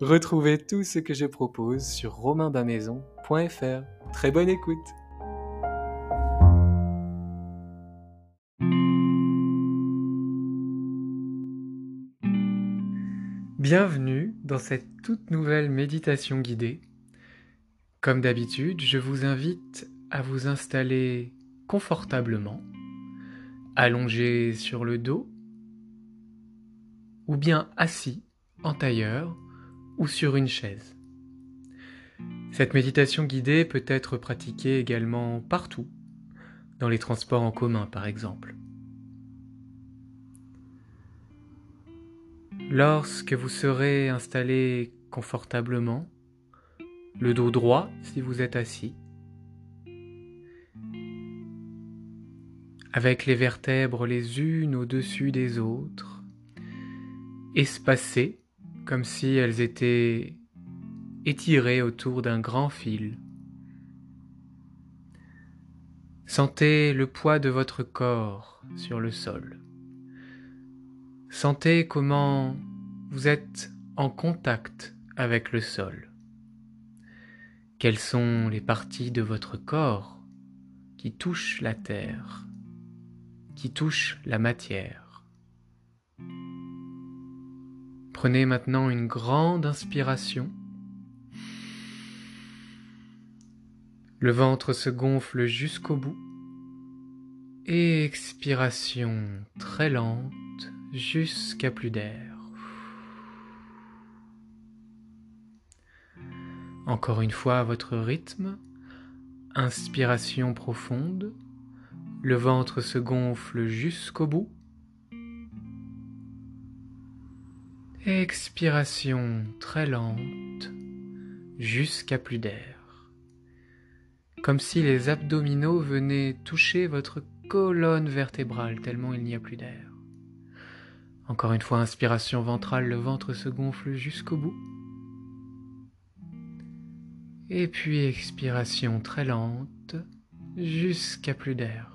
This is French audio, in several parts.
Retrouvez tout ce que je propose sur romainbamaison.fr. Très bonne écoute Bienvenue dans cette toute nouvelle méditation guidée. Comme d'habitude, je vous invite à vous installer confortablement, allongé sur le dos ou bien assis en tailleur ou sur une chaise. Cette méditation guidée peut être pratiquée également partout, dans les transports en commun par exemple. Lorsque vous serez installé confortablement, le dos droit si vous êtes assis, avec les vertèbres les unes au-dessus des autres, espacées comme si elles étaient étirées autour d'un grand fil. Sentez le poids de votre corps sur le sol. Sentez comment vous êtes en contact avec le sol. Quelles sont les parties de votre corps qui touchent la terre, qui touchent la matière? Prenez maintenant une grande inspiration. Le ventre se gonfle jusqu'au bout. Expiration très lente jusqu'à plus d'air. Encore une fois à votre rythme. Inspiration profonde. Le ventre se gonfle jusqu'au bout. Expiration très lente jusqu'à plus d'air. Comme si les abdominaux venaient toucher votre colonne vertébrale tellement il n'y a plus d'air. Encore une fois, inspiration ventrale, le ventre se gonfle jusqu'au bout. Et puis expiration très lente jusqu'à plus d'air.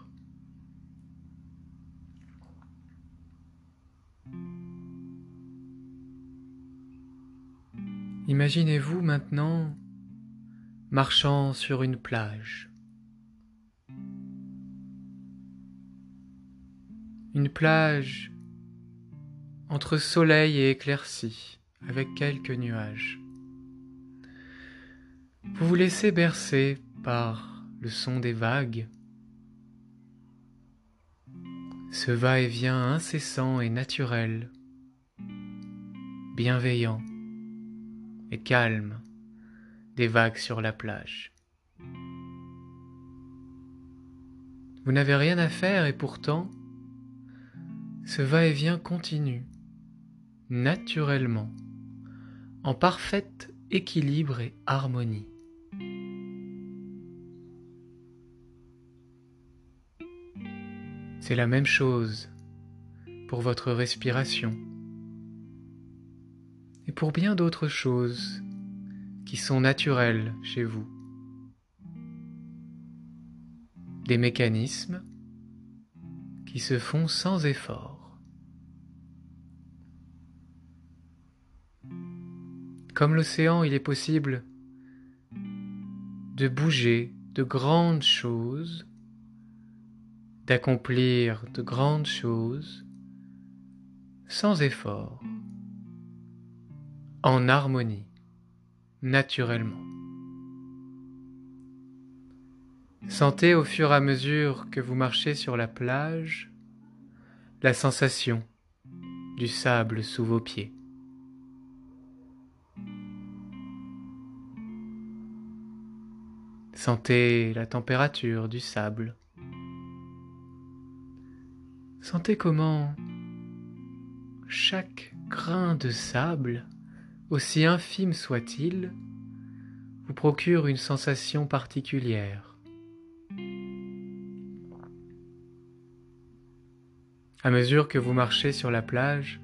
Imaginez-vous maintenant marchant sur une plage. Une plage entre soleil et éclaircie, avec quelques nuages. Vous vous laissez bercer par le son des vagues, ce va-et-vient incessant et naturel, bienveillant et calme des vagues sur la plage. Vous n'avez rien à faire et pourtant, ce va-et-vient continue, naturellement, en parfait équilibre et harmonie. C'est la même chose pour votre respiration pour bien d'autres choses qui sont naturelles chez vous. Des mécanismes qui se font sans effort. Comme l'océan, il est possible de bouger de grandes choses, d'accomplir de grandes choses sans effort en harmonie, naturellement. Sentez au fur et à mesure que vous marchez sur la plage la sensation du sable sous vos pieds. Sentez la température du sable. Sentez comment chaque grain de sable, aussi infime soit-il, vous procure une sensation particulière. À mesure que vous marchez sur la plage,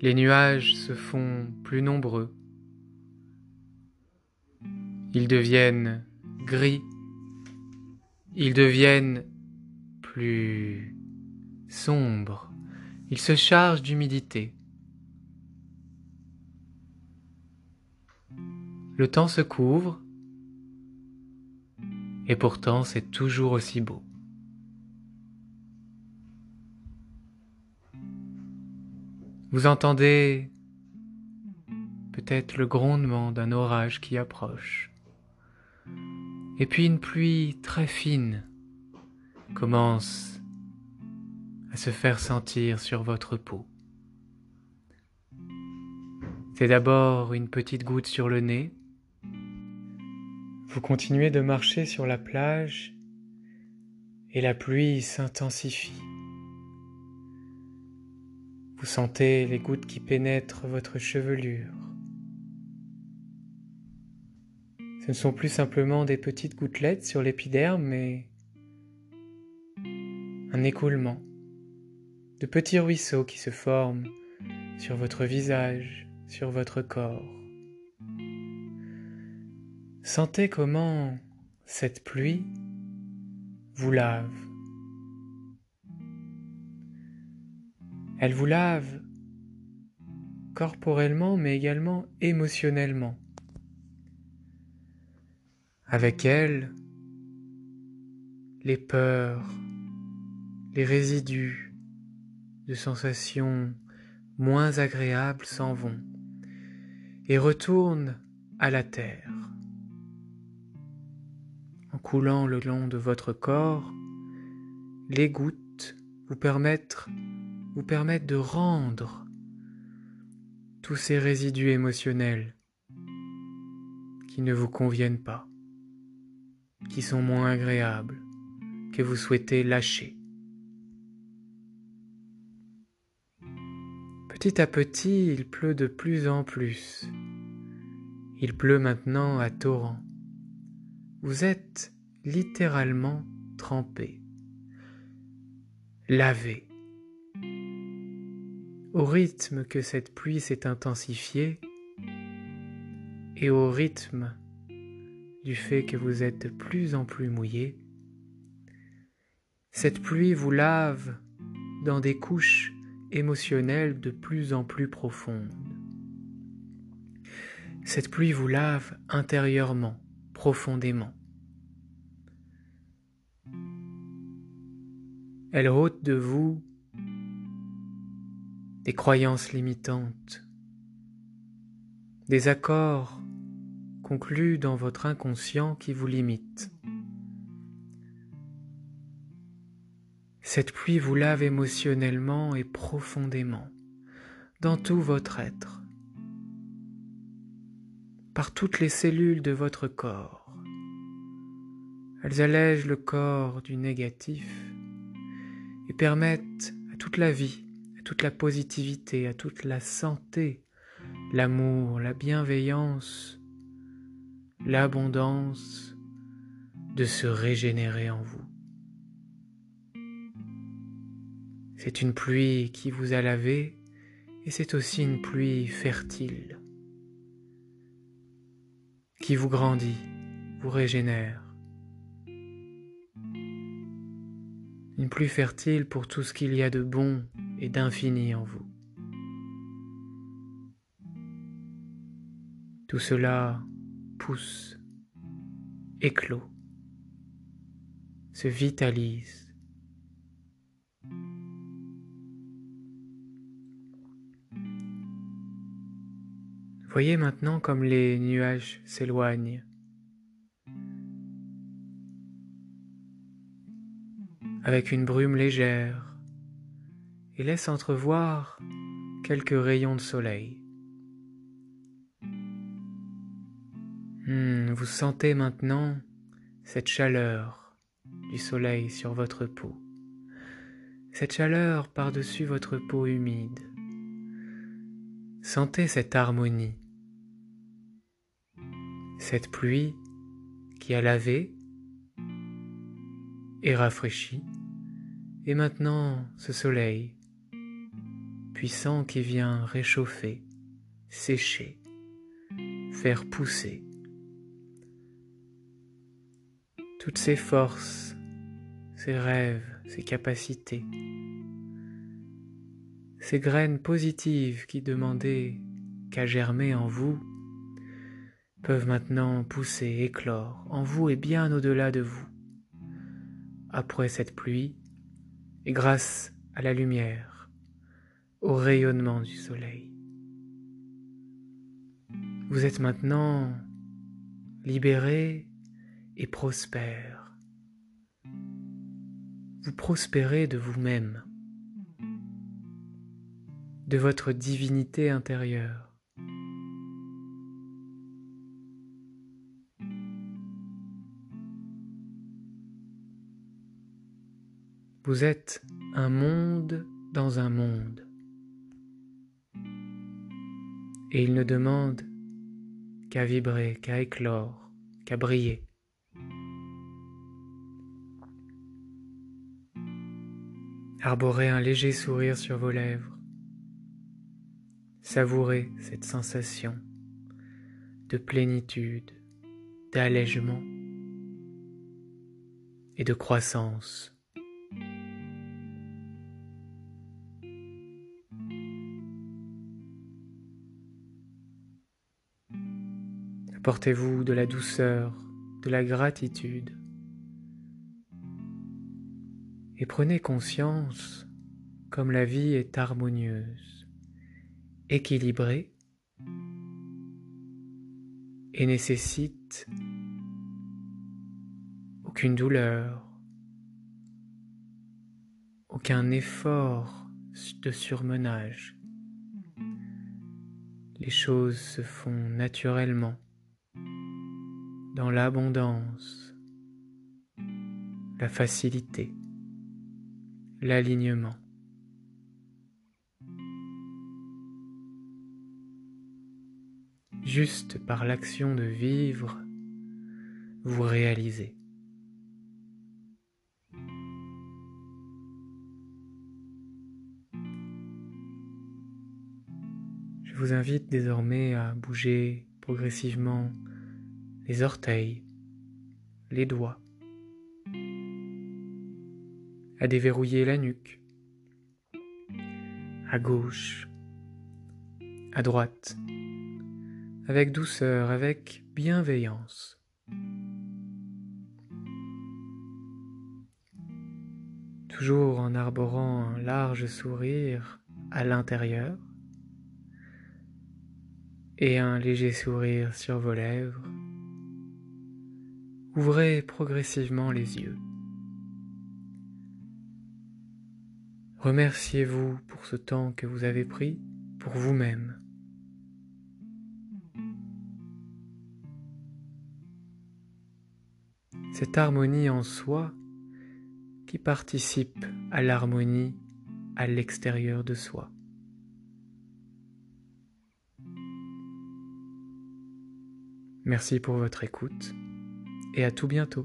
les nuages se font plus nombreux. Ils deviennent gris. Ils deviennent plus sombres. Ils se chargent d'humidité. Le temps se couvre et pourtant c'est toujours aussi beau. Vous entendez peut-être le grondement d'un orage qui approche. Et puis une pluie très fine commence à se faire sentir sur votre peau. C'est d'abord une petite goutte sur le nez. Vous continuez de marcher sur la plage et la pluie s'intensifie. Vous sentez les gouttes qui pénètrent votre chevelure. Ce ne sont plus simplement des petites gouttelettes sur l'épiderme, mais un écoulement, de petits ruisseaux qui se forment sur votre visage, sur votre corps. Sentez comment cette pluie vous lave, Elle vous lave corporellement mais également émotionnellement. Avec elle, les peurs, les résidus de sensations moins agréables s'en vont et retournent à la terre. Coulant le long de votre corps, les gouttes vous permettent vous permettre de rendre tous ces résidus émotionnels qui ne vous conviennent pas, qui sont moins agréables, que vous souhaitez lâcher. Petit à petit, il pleut de plus en plus. Il pleut maintenant à torrent. Vous êtes littéralement trempé, lavé au rythme que cette pluie s'est intensifiée et au rythme du fait que vous êtes de plus en plus mouillé, cette pluie vous lave dans des couches émotionnelles de plus en plus profondes. Cette pluie vous lave intérieurement, profondément. Elle ôte de vous des croyances limitantes, des accords conclus dans votre inconscient qui vous limitent. Cette pluie vous lave émotionnellement et profondément, dans tout votre être, par toutes les cellules de votre corps. Elles allègent le corps du négatif permettent à toute la vie toute la positivité, à toute la santé, l'amour, la bienveillance, l'abondance de se régénérer en vous. C'est une pluie qui vous a lavé et c'est aussi une pluie fertile qui vous grandit, vous régénère. Une pluie fertile pour tout ce qu'il y a de bon et d'infini en vous. Tout cela pousse, éclot, se vitalise. Voyez maintenant comme les nuages s'éloignent. Avec une brume légère et laisse entrevoir quelques rayons de soleil. Hmm, vous sentez maintenant cette chaleur du soleil sur votre peau, cette chaleur par-dessus votre peau humide. Sentez cette harmonie, cette pluie qui a lavé et rafraîchi, et maintenant ce soleil puissant qui vient réchauffer, sécher, faire pousser toutes ses forces, ses rêves, ses capacités, ces graines positives qui demandaient qu'à germer en vous peuvent maintenant pousser, éclore en vous et bien au-delà de vous. Après cette pluie, et grâce à la lumière, au rayonnement du soleil. Vous êtes maintenant libéré et prospère. Vous prospérez de vous-même, de votre divinité intérieure. Vous êtes un monde dans un monde. et il ne demande qu'à vibrer, qu'à éclore, qu'à briller. Arborez un léger sourire sur vos lèvres. Savourez cette sensation de plénitude, d'allègement et de croissance. Apportez-vous de la douceur, de la gratitude. Et prenez conscience comme la vie est harmonieuse, équilibrée et nécessite aucune douleur, aucun effort de surmenage. Les choses se font naturellement dans l'abondance, la facilité, l'alignement. Juste par l'action de vivre, vous réalisez. Je vous invite désormais à bouger progressivement les orteils, les doigts, à déverrouiller la nuque, à gauche, à droite, avec douceur, avec bienveillance. Toujours en arborant un large sourire à l'intérieur et un léger sourire sur vos lèvres Ouvrez progressivement les yeux. Remerciez-vous pour ce temps que vous avez pris pour vous-même. Cette harmonie en soi qui participe à l'harmonie à l'extérieur de soi. Merci pour votre écoute et à tout bientôt.